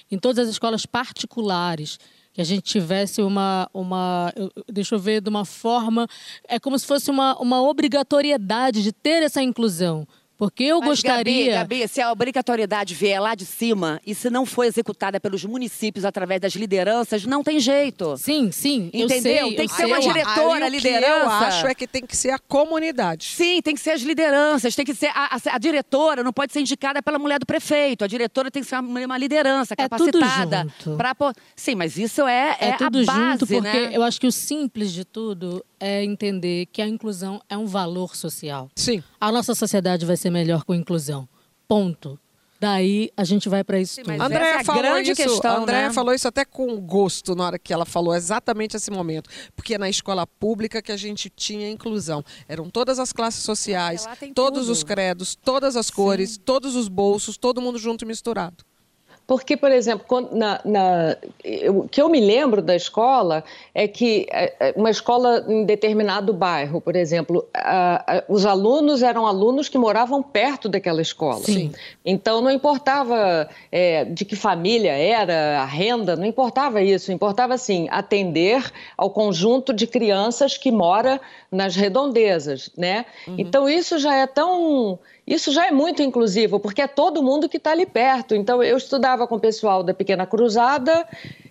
C: em todas as escolas particulares, que a gente tivesse uma, uma deixa eu ver, de uma forma, é como se fosse uma, uma obrigatoriedade de ter essa inclusão. Porque eu
B: Mas,
C: gostaria...
B: Gabi, Gabi, se a obrigatoriedade vier lá de cima e se não for executada pelos municípios através das lideranças, não tem jeito.
C: Sim, sim, eu
B: Entendeu?
C: sei,
B: Tem
C: eu
B: que ser uma
C: sei.
D: Aí,
B: diretora,
D: aí, o que
B: liderança.
D: eu acho é que tem que ser a comunidade.
B: Sim, tem que ser as lideranças, tem que ser a, a- a diretora não pode ser indicada pela mulher do prefeito. A diretora tem que ser uma, uma liderança
C: É tudo
B: capacitada.
C: junto.
B: pra Sim, mas isso é,
C: É,
B: é
C: tudo
B: a base,
C: junto, porque
B: né?
C: eu acho que o simples de tudo é entender que a inclusão é um valor social.
D: Sim.
C: A nossa sociedade vai ser melhor com inclusão. Ponto. Daí a gente vai para isso
B: Sim,
C: tudo.
B: mas
D: Andréa
B: essa é a
D: falou
B: grande
D: isso,
B: questão,
D: Andréa
B: né?
D: falou isso até com gosto na hora que ela falou exatamente esse momento, porque é na escola pública que a gente tinha inclusão. Eram todas as classes sociais, todos
B: tudo.
D: os credos, todas as cores, todos os bolsos, todo mundo junto e misturado.
E: Porque, por exemplo, quando- na, na- o que eu me lembro da escola é que é, é, uma escola em determinado bairro, por exemplo, a- a- os alunos eram alunos que moravam perto daquela escola.
C: Sim.
E: Então não importava é, de que família era, a renda, não importava isso. Importava, assim, atender ao conjunto de crianças que mora nas redondezas, né? Então isso já é tão... Isso já é muito inclusivo, porque é todo mundo que está ali perto. Então eu estudava com o pessoal da Pequena Cruzada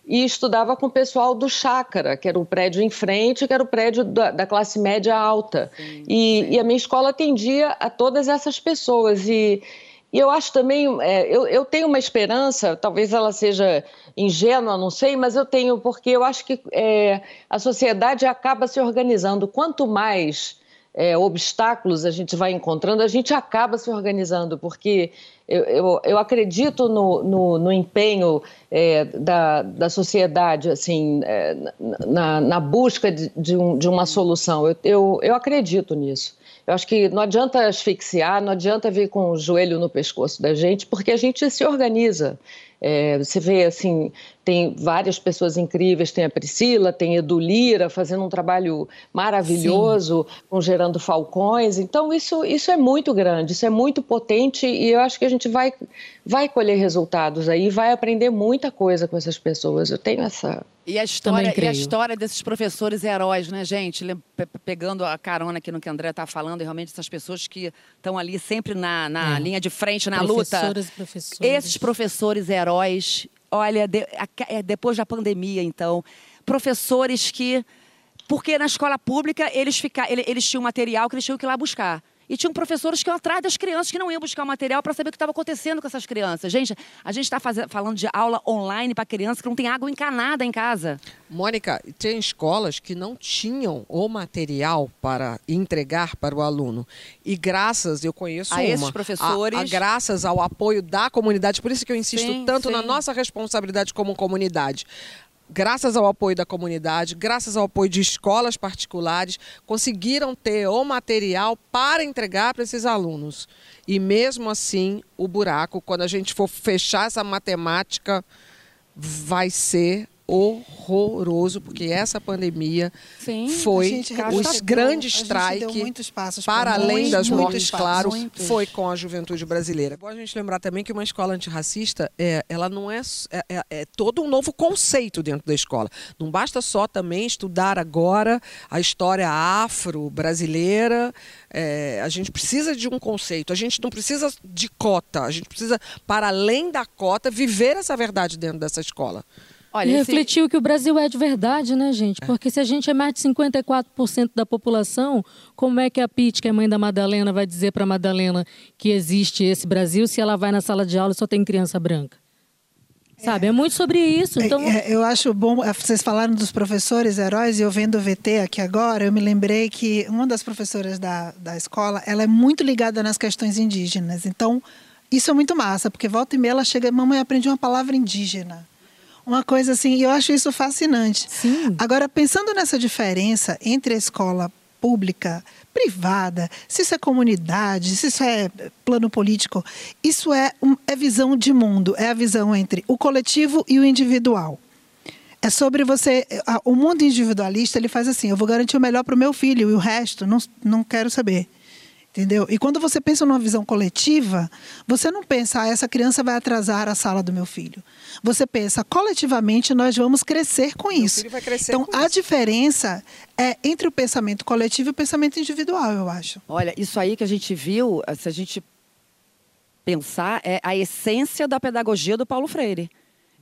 E: e estudava com o pessoal do Chácara, que era o prédio em frente, que era o prédio da, da classe média alta. e, e a minha escola atendia a todas essas pessoas. E, e eu acho também, é, eu, eu tenho uma esperança, talvez ela seja ingênua, não sei, mas eu tenho, porque eu acho que é, a sociedade acaba se organizando. Quanto mais é, obstáculos a gente vai encontrando, a gente acaba se organizando, porque eu, eu, eu acredito no, no, no empenho é, da, da sociedade, assim, é, na, na busca de, de, um, de uma solução. Eu, eu, eu acredito nisso. Eu acho que não adianta asfixiar, não adianta vir com o joelho no pescoço da gente, porque a gente se organiza. É, você vê, assim, tem várias pessoas incríveis, tem a Priscila, tem a Edu Lira fazendo um trabalho maravilhoso, com Gerando Falcões. Então, isso, isso é muito grande, isso é muito potente e eu acho que a gente vai, vai colher resultados aí, vai aprender muita coisa com essas pessoas. Eu tenho essa,
B: E a história, e a história desses professores heróis, né, gente? Pegando a carona aqui no que a André está falando, e realmente essas pessoas que estão ali sempre na, na
C: É.
B: linha de frente, na luta.
C: Professoras e professores.
B: Esses professores heróis, olha, de- a- é, depois da pandemia, então, professores que. Porque na escola pública eles, fica, ele- eles tinham material que eles tinham que ir lá buscar. E tinham professores que iam atrás das crianças que não iam buscar o material para saber o que estava acontecendo com essas crianças. Gente, a gente está falando de aula online para criança que não tem água encanada em casa.
D: Mônica, tem escolas que não tinham o material para entregar para o aluno. E graças, eu conheço
B: a
D: uma,
B: esses professores.
D: A, a, graças ao apoio da comunidade, por isso que eu insisto
B: Sim,
D: tanto
B: sim.
D: na nossa responsabilidade como comunidade graças ao apoio da comunidade, graças ao apoio de escolas particulares, conseguiram ter o material para entregar para esses alunos. E mesmo assim, o buraco, quando a gente for fechar essa matemática, vai ser horroroso, porque essa pandemia
B: Sim,
D: foi
F: a gente
D: o
F: retrocedeu,
D: grande
F: a gente
D: strike para além das mortes, claro,
B: Muitos.
D: foi com a juventude brasileira. Bom a gente lembrar também que uma escola antirracista, é, ela não é, é, é- é todo um novo conceito dentro da escola. Não basta só também estudar agora a história afro-brasileira. é, a gente precisa de um conceito, a gente não precisa de cota, a gente precisa, para além da cota, viver essa verdade dentro dessa escola.
B: Olha,
C: e
B: esse-
C: refletiu que o Brasil é de verdade, né, gente? Porque se a gente é mais de 54% da população, como é que a Pete, que é mãe da Madalena, vai dizer para Madalena que existe esse Brasil se ela vai na sala de aula e só tem criança branca? Sabe? É muito sobre isso. Então,
F: É, é, eu acho bom, é, vocês falaram dos professores heróis, e eu vendo o VT aqui agora, eu me lembrei que uma das professoras da, da escola, ela é muito ligada nas questões indígenas. Então, isso é muito massa, porque volta e meia ela chega, mamãe, aprendi uma palavra indígena. Uma coisa assim, e eu acho isso fascinante.
C: Sim.
F: Agora, pensando nessa diferença entre a escola pública, privada, se isso é comunidade, se isso é plano político, isso é, um, é visão de mundo, é a visão entre o coletivo e o individual. É sobre você. a- O mundo individualista ele faz assim: eu vou garantir o melhor para o meu filho e o resto não, não quero saber. Entendeu? E quando você pensa numa visão coletiva, você não pensa, ah, essa criança vai atrasar a sala do meu filho. Você pensa, coletivamente nós vamos crescer com
D: Meu
F: isso.
D: filho vai crescer
F: então,
D: com
F: a
D: isso.
F: diferença é entre o pensamento coletivo e o pensamento individual, eu acho.
B: Olha, isso aí que a gente viu, se a gente pensar, é a essência da pedagogia do Paulo Freire.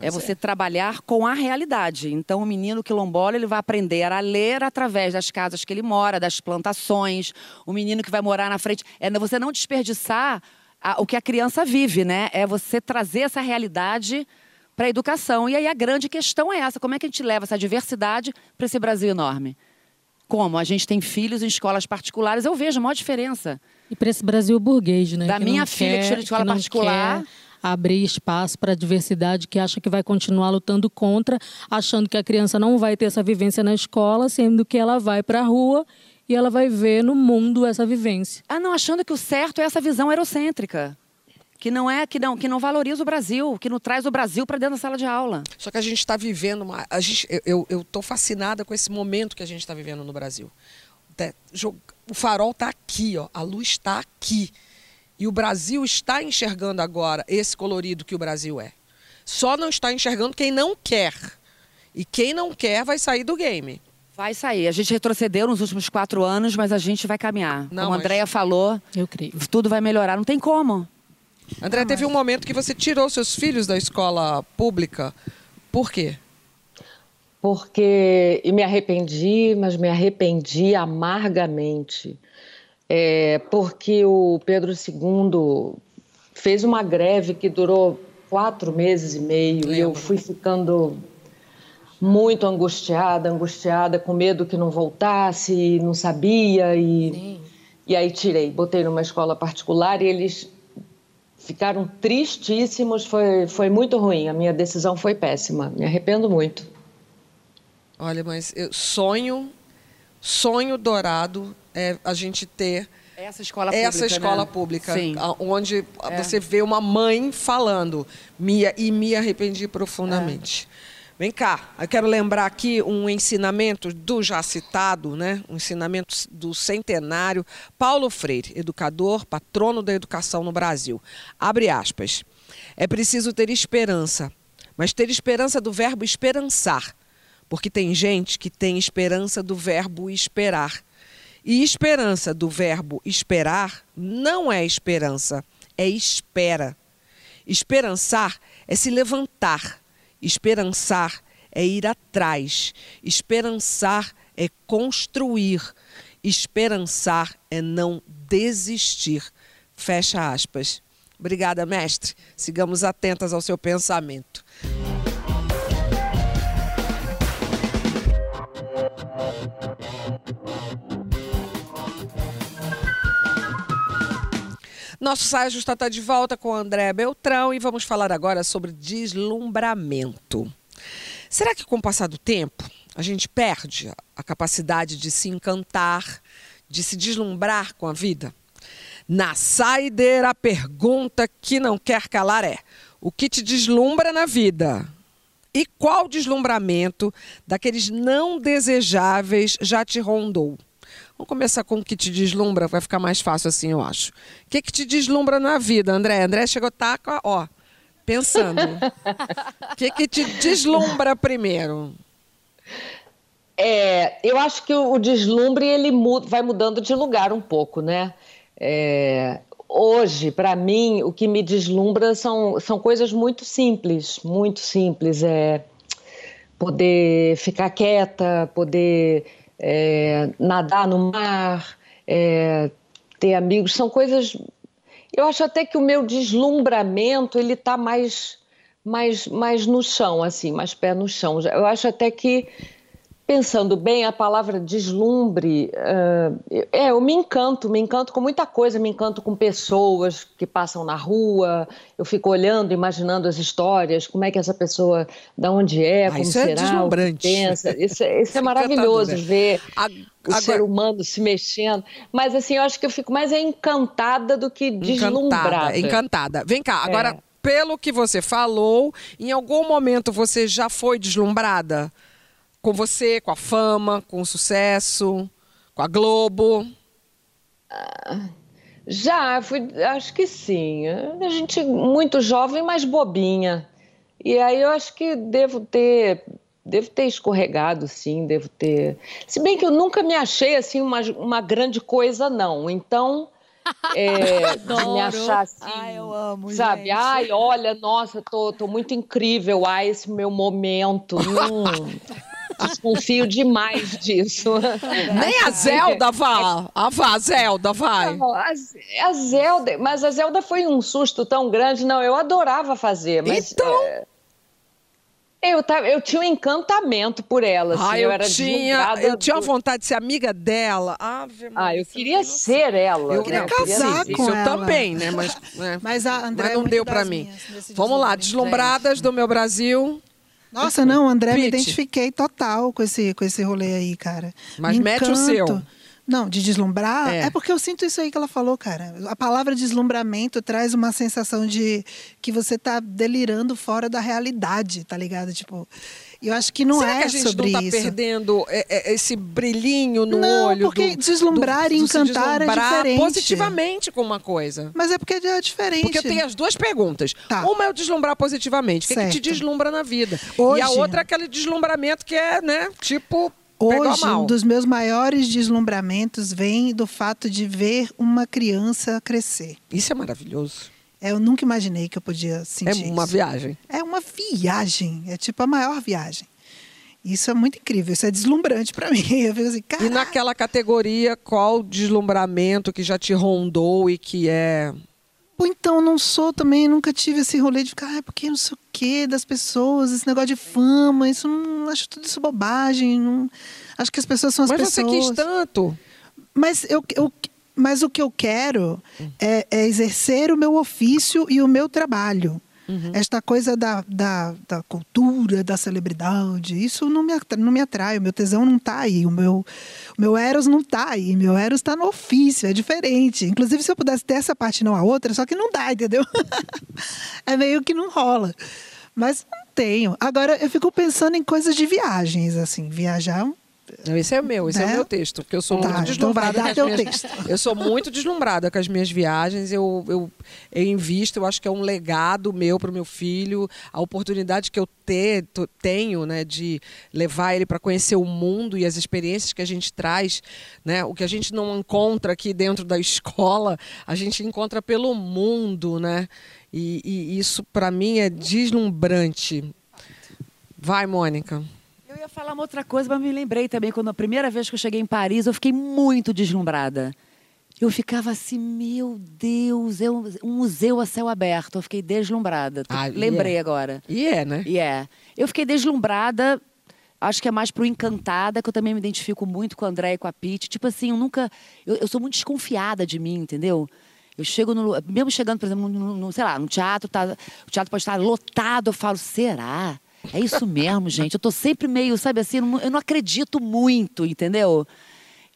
B: É você trabalhar com a realidade. Então, o menino quilombola ele vai aprender a ler através das casas que ele mora, das plantações. O menino que vai morar na frente. É você não desperdiçar a- o que a criança vive, né? É você trazer essa realidade para a educação. E aí a grande questão é essa: como é que a gente leva essa diversidade para esse Brasil enorme? Como? A gente tem filhos em escolas particulares, eu vejo a maior diferença.
C: e para esse Brasil burguês, né?
B: Da
C: que
B: minha filha que
C: quer-
B: estuda em escola particular.
C: quer abrir espaço para a diversidade, que acha que vai continuar lutando contra, achando que a criança não vai ter essa vivência na escola, sendo que ela vai para a rua e ela vai ver no mundo essa vivência.
B: Ah, não, achando que o certo é essa visão eurocêntrica. Que não é, que não, que não valoriza o Brasil, que não traz o Brasil para dentro da sala de aula.
D: Só que a gente está vivendo uma. A gente, eu estou fascinada com esse momento que a gente está vivendo no Brasil. O farol está aqui, ó, a luz está aqui. E o Brasil está enxergando agora esse colorido que o Brasil é. Só não está enxergando quem não quer. E quem não quer vai sair do game.
B: Vai sair. A gente retrocedeu nos últimos quatro anos, mas a gente vai caminhar.
D: Não,
B: Como a
D: mas-
B: Andrea falou,
C: Eu creio.
B: tudo vai melhorar. Não tem como.
D: André, teve um momento que você tirou seus filhos da escola pública. Por quê?
E: Porque e me arrependi, mas me arrependi amargamente. É, porque o Pedro II fez uma greve que durou quatro meses e meio e eu fui ficando muito angustiada, angustiada, com medo que não voltasse, não sabia e e aí tirei, botei numa escola particular e eles ficaram tristíssimos, foi foi muito ruim, a minha decisão foi péssima, me arrependo muito.
D: Olha, mas eu sonho, sonho dourado é a gente ter
B: Essa escola pública.
D: essa escola
B: né?
D: pública,
B: Sim.
D: onde
B: É.
D: você vê uma mãe falando, Mia, e me arrependi profundamente. Vem cá, eu quero lembrar aqui um ensinamento do já citado, né? um ensinamento do centenário, Paulo Freire, educador, patrono da educação no Brasil. Abre aspas. É preciso ter esperança, mas ter esperança do verbo esperançar, porque tem gente que tem esperança do verbo esperar. E esperança do verbo esperar não é esperança, é espera. Esperançar é se levantar. Esperançar é ir atrás. Esperançar é construir. Esperançar é não desistir. Fecha aspas. Obrigada, mestre. Sigamos atentas ao seu pensamento. Nosso Saia Justa está de volta com André Beltrão e vamos falar agora sobre deslumbramento. Será que com o passar do tempo a gente perde a capacidade de se encantar, de se deslumbrar com a vida? Na saideira, a pergunta que não quer calar é: o que te deslumbra na vida? E qual deslumbramento daqueles não desejáveis já te rondou? Vamos começar com o que te deslumbra, vai ficar mais fácil assim, eu acho. O que, que te deslumbra na vida, André? André chegou, tá, ó, pensando. O que, que te deslumbra primeiro?
E: É, eu acho que o deslumbre ele muda, vai mudando de lugar um pouco, né? É, hoje, para mim, o que me deslumbra são, são coisas muito simples, muito simples. É poder ficar quieta, poder é, nadar no mar, é, ter amigos, são coisas. Eu acho até que o meu deslumbramento ele está mais, mais, mais no chão, assim, mais pé no chão. Eu acho até que Pensando bem, a palavra deslumbre, uh, é, eu me encanto, me encanto com muita coisa, me encanto com pessoas que passam na rua, eu fico olhando, imaginando as histórias, como é que essa pessoa, da onde é, ah, como
D: isso
E: é será,
D: é deslumbrante.
E: pensa. Isso, é, isso é [LAUGHS] maravilhoso ver a, o agora... ser humano se mexendo. Mas assim, eu acho que eu fico mais encantada do que deslumbrada.
D: Encantada, encantada. Vem cá, agora, é. pelo que você falou, em algum momento você já foi deslumbrada? Com você, com a fama, com o sucesso, com a Globo?
E: Ah, já, fui, acho que sim. A gente muito jovem, mas bobinha. E aí eu acho que devo ter devo ter escorregado, sim, devo ter. Se bem que eu nunca me achei assim uma, uma grande coisa, não. Então, é, [LAUGHS] de me achar assim,
B: ai, eu amo,
E: sabe?
B: Gente.
E: Ai, olha, nossa, tô, tô muito incrível. Ai, esse meu momento. Hum. [LAUGHS] Desconfio demais disso.
D: Nem a Zelda vai. A, vá, a Zelda vai.
E: Não, a, a, Zelda, mas a Zelda foi um susto tão grande. Não, eu adorava fazer, mas.
D: Então.
E: É, eu, eu tinha um encantamento por ela. Assim,
D: ah, eu,
E: eu era
D: tinha, eu tinha do... vontade de ser amiga dela. Ave,
E: ah, eu queria ser ela.
D: Eu queria
E: né?
D: casar
E: eu
D: com isso, ela. Eu também, né? Mas, [LAUGHS] né?
F: mas, a André
D: mas não
F: é
D: deu para mim. Vamos lá, deslumbradas do meu Brasil.
F: Nossa, não, André, Pete. me identifiquei total com esse, com esse rolê aí, cara.
D: Mas mete o seu.
F: Não, de deslumbrar. É. é. porque eu sinto isso aí que ela falou, cara. A palavra deslumbramento traz uma sensação de que você tá delirando fora da realidade, tá ligado? Tipo, eu acho que não
D: Será
F: é
D: que a gente
F: sobre
D: não tá
F: isso.
D: perdendo é, é, esse brilhinho no
F: não,
D: olho?
F: porque
D: do,
F: deslumbrar
D: do,
F: e encantar
D: é diferente.
F: positivamente
D: com uma coisa.
F: Mas é porque é diferente.
D: Porque eu tenho as duas perguntas. Tá. Uma é o deslumbrar positivamente. O que, que te deslumbra na vida?
F: Hoje,
D: e a outra é aquele deslumbramento que é, né, tipo
F: Hoje, um dos meus maiores deslumbramentos vem do fato de ver uma criança crescer.
D: Isso é maravilhoso.
F: É, eu nunca imaginei que eu podia sentir.
D: É uma
F: isso.
D: viagem.
F: É uma viagem. É tipo a maior viagem. Isso é muito incrível, isso é deslumbrante para [LAUGHS] mim. Eu fico assim,
D: E naquela categoria, qual deslumbramento que já te rondou e que é
F: Pô, então, não sou também, nunca tive esse rolê de ficar, ah, porque não sei o quê das pessoas, esse negócio de fama, isso não acho tudo isso bobagem. Não, acho que as pessoas são as
D: mas
F: pessoas.
D: Mas você quis tanto.
F: Mas, eu, eu, mas o que eu quero é, é exercer o meu ofício e o meu trabalho. Uhum. Esta coisa da, da, da, cultura, da celebridade, isso não me, não me atrai. O meu tesão não está aí. O meu, o meu Eros não está aí. Meu Eros está no ofício, é diferente. Inclusive, se eu pudesse ter essa parte não a outra, só que não dá, entendeu? [LAUGHS] é meio que não rola. Mas não tenho. Agora, eu fico pensando em coisas de viagens, assim. Viajar
D: não, esse é o meu, esse né? é o né? meu texto, porque eu sou tá, muito deslumbrada
F: então
D: com as minhas. [LAUGHS] Eu sou muito deslumbrada com as minhas viagens, eu, eu, eu invisto, eu acho que é um legado meu para o meu filho, a oportunidade que eu ter, tenho, né, de levar ele para conhecer o mundo e as experiências que a gente traz, né, o que a gente não encontra aqui dentro da escola, a gente encontra pelo mundo, né, e, e isso para mim é deslumbrante. Vai, Mônica.
B: Eu ia falar uma outra coisa, mas me lembrei também, quando a primeira vez que eu cheguei em Paris, eu fiquei muito deslumbrada. Eu ficava assim, meu Deus, é um um museu a céu aberto. Eu fiquei deslumbrada.
D: Ah,
B: Lembrei
D: é.
B: agora.
D: E é, né?
B: E é. Eu fiquei deslumbrada, acho que é mais pro Encantada, que eu também me identifico muito com a André e com a Pete. Tipo assim, eu nunca. Eu, eu sou muito desconfiada de mim, entendeu? Eu chego no. Mesmo chegando, por exemplo, no, no- sei lá, no teatro, tá, o teatro pode estar lotado, eu falo, será? É isso mesmo, gente? Eu tô sempre meio, sabe assim, eu não- acredito muito, entendeu?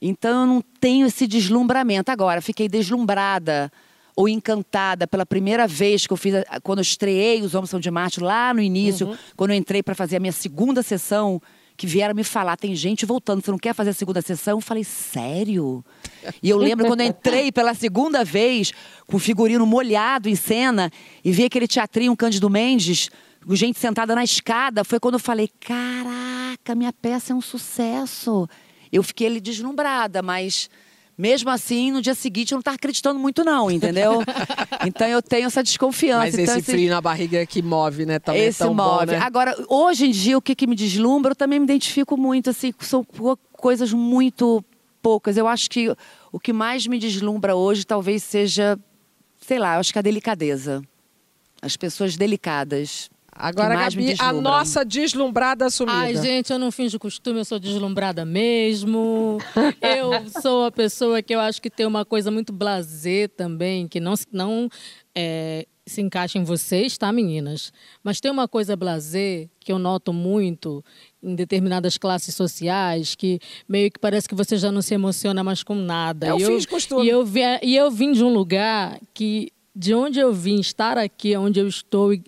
B: Então eu não tenho esse deslumbramento. Agora, fiquei deslumbrada ou encantada pela primeira vez que eu fiz, quando eu estreiei Os Homens São de Marte, lá no início, quando eu entrei para fazer a minha segunda sessão, que vieram me falar, tem gente voltando, você não quer fazer a segunda sessão? Eu falei, sério? E eu lembro quando eu entrei pela segunda vez, com o figurino molhado em cena, e vi aquele teatrinho Cândido Mendes, gente sentada na escada, foi quando eu falei, caraca, minha peça é um sucesso. Eu fiquei ali deslumbrada, mas mesmo assim, no dia seguinte eu não estava acreditando muito, não, entendeu? [LAUGHS] então eu tenho essa desconfiança.
D: Mas
B: então,
D: esse frio na barriga é que move, né? Também
B: esse
D: é tão
B: move.
D: bom, né?
B: Agora, hoje em dia, o que, que me deslumbra, eu também me identifico muito, assim, são co- coisas muito poucas. Eu acho que o que mais me deslumbra hoje talvez seja, sei lá, eu acho que a delicadeza. As pessoas delicadas.
D: Agora, Gabi, a nossa deslumbrada assumida.
C: Ai, gente, eu não finjo costume, eu sou deslumbrada mesmo. [LAUGHS] Eu sou a pessoa que eu acho que tem uma coisa muito blasé também, que não, se- não é, se encaixa em vocês, tá, meninas? Mas tem uma coisa blasé que eu noto muito em determinadas classes sociais, que meio que parece que você já não se emociona mais com nada.
D: É o fim
C: eu,
D: de costume.
C: E eu, e eu vim de um lugar que, de onde eu vim, estar aqui, onde eu estou e,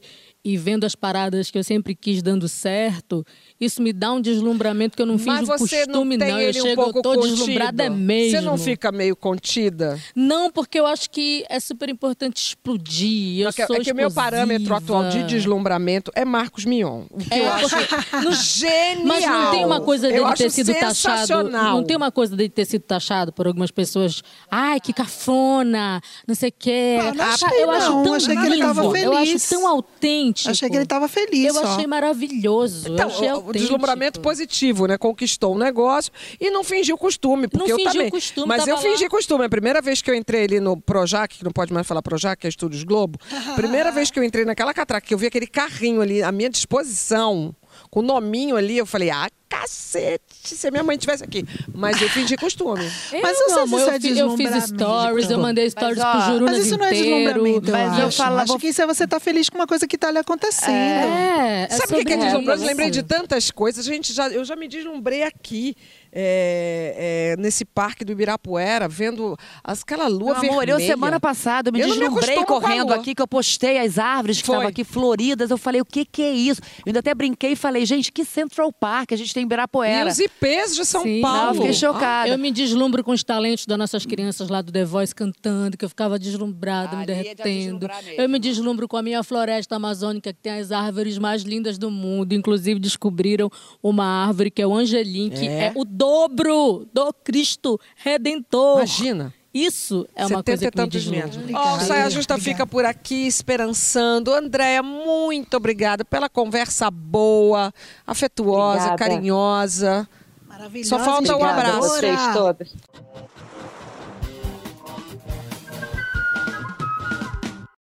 C: e vendo as paradas que eu sempre quis dando certo, isso me dá um deslumbramento que eu não fiz
D: Mas você
C: costume,
D: não tem
C: não. Eu
D: ele
C: chego,
D: um pouco
C: eu tô
D: contido.
C: deslumbrada mesmo.
D: Você não fica meio contida?
C: Não, porque eu acho que é super importante explodir. Eu
D: é que,
C: sou
D: é que o meu parâmetro atual de deslumbramento é Marcos Mion. O que
C: É,
D: eu acho genial. [LAUGHS]
C: Mas não tem uma coisa
D: eu
C: dele ter
D: acho
C: sido taxado.
D: sensacional.
C: Não tem uma coisa dele ter sido taxado por algumas pessoas. Ai, que cafona, não sei o quê.
F: Ah, não
C: Ah,
F: achei,
C: eu acho tão
F: Achei que ele tava
C: vivo, Eu acho
F: feliz.
C: tão autêntico.
F: Achei que ele estava feliz
C: Eu
F: só.
C: achei maravilhoso.
D: Então,
C: eu achei
D: o- deslumbramento positivo, né? Conquistou o negócio e não fingiu costume, porque eu
C: fingiu
D: também.
C: costume,
D: Mas eu
C: tava
D: fingi
C: lá.
D: costume. A primeira vez que eu entrei ali no Projac, que não pode mais falar Projac, que é Estúdios Globo, [LAUGHS] primeira vez que eu entrei naquela catraca, que eu vi aquele carrinho ali à minha disposição, com o nominho ali, eu falei, ah, cacete, se a minha mãe estivesse aqui. Mas eu fingi costume.
C: Eu,
F: Mas eu
C: amor,
F: se isso
C: eu,
F: é
C: fi- eu fiz
F: deslumbramento.
C: stories, eu mandei stories
B: Mas, ó,
C: pro Jurunas
F: Mas isso não é deslumbramento, eu
B: mas eu
F: acho.
B: falo-
F: acho que isso é você estar feliz com uma coisa que está lhe acontecendo.
C: É, é
D: Sabe o que, é deslumbrante?
C: isso.
D: Lembrei de tantas coisas. Gente, já, eu já me deslumbrei aqui, é, é, nesse parque do Ibirapuera, vendo as- aquela lua
B: Meu amor, eu
D: vermelha.
B: semana passada eu me
D: Eu não me
B: deslumbrei
D: a
B: correndo aqui, que eu postei as árvores que estavam aqui floridas. Eu falei, o que, que é isso? Eu ainda até brinquei e falei, gente, que Central Park a gente tem em
D: E
B: Ibirapuera.
D: os IPs de São
C: Sim.
B: Não,
D: Paulo.
B: eu fiquei chocada.
C: Eu me deslumbro com os talentos das nossas crianças lá do The Voice cantando, que eu ficava deslumbrada, me
B: Ali é de
C: derretendo. Eu me deslumbro com a minha floresta amazônica, que tem as árvores mais lindas do mundo. Inclusive, descobriram uma árvore que é o Angelim, que
D: É?
C: é, o dobro do Cristo Redentor.
D: Imagina.
C: Isso é uma
D: 70
C: coisa que me deslumbra.
D: Ó, o Saia Justa fica por aqui esperançando. Andréia, muito obrigada pela conversa boa, afetuosa,
E: Obrigada.
D: carinhosa.
F: Maravilhosa.
D: Só falta o
E: Obrigada a
D: abraço.
E: vocês todas.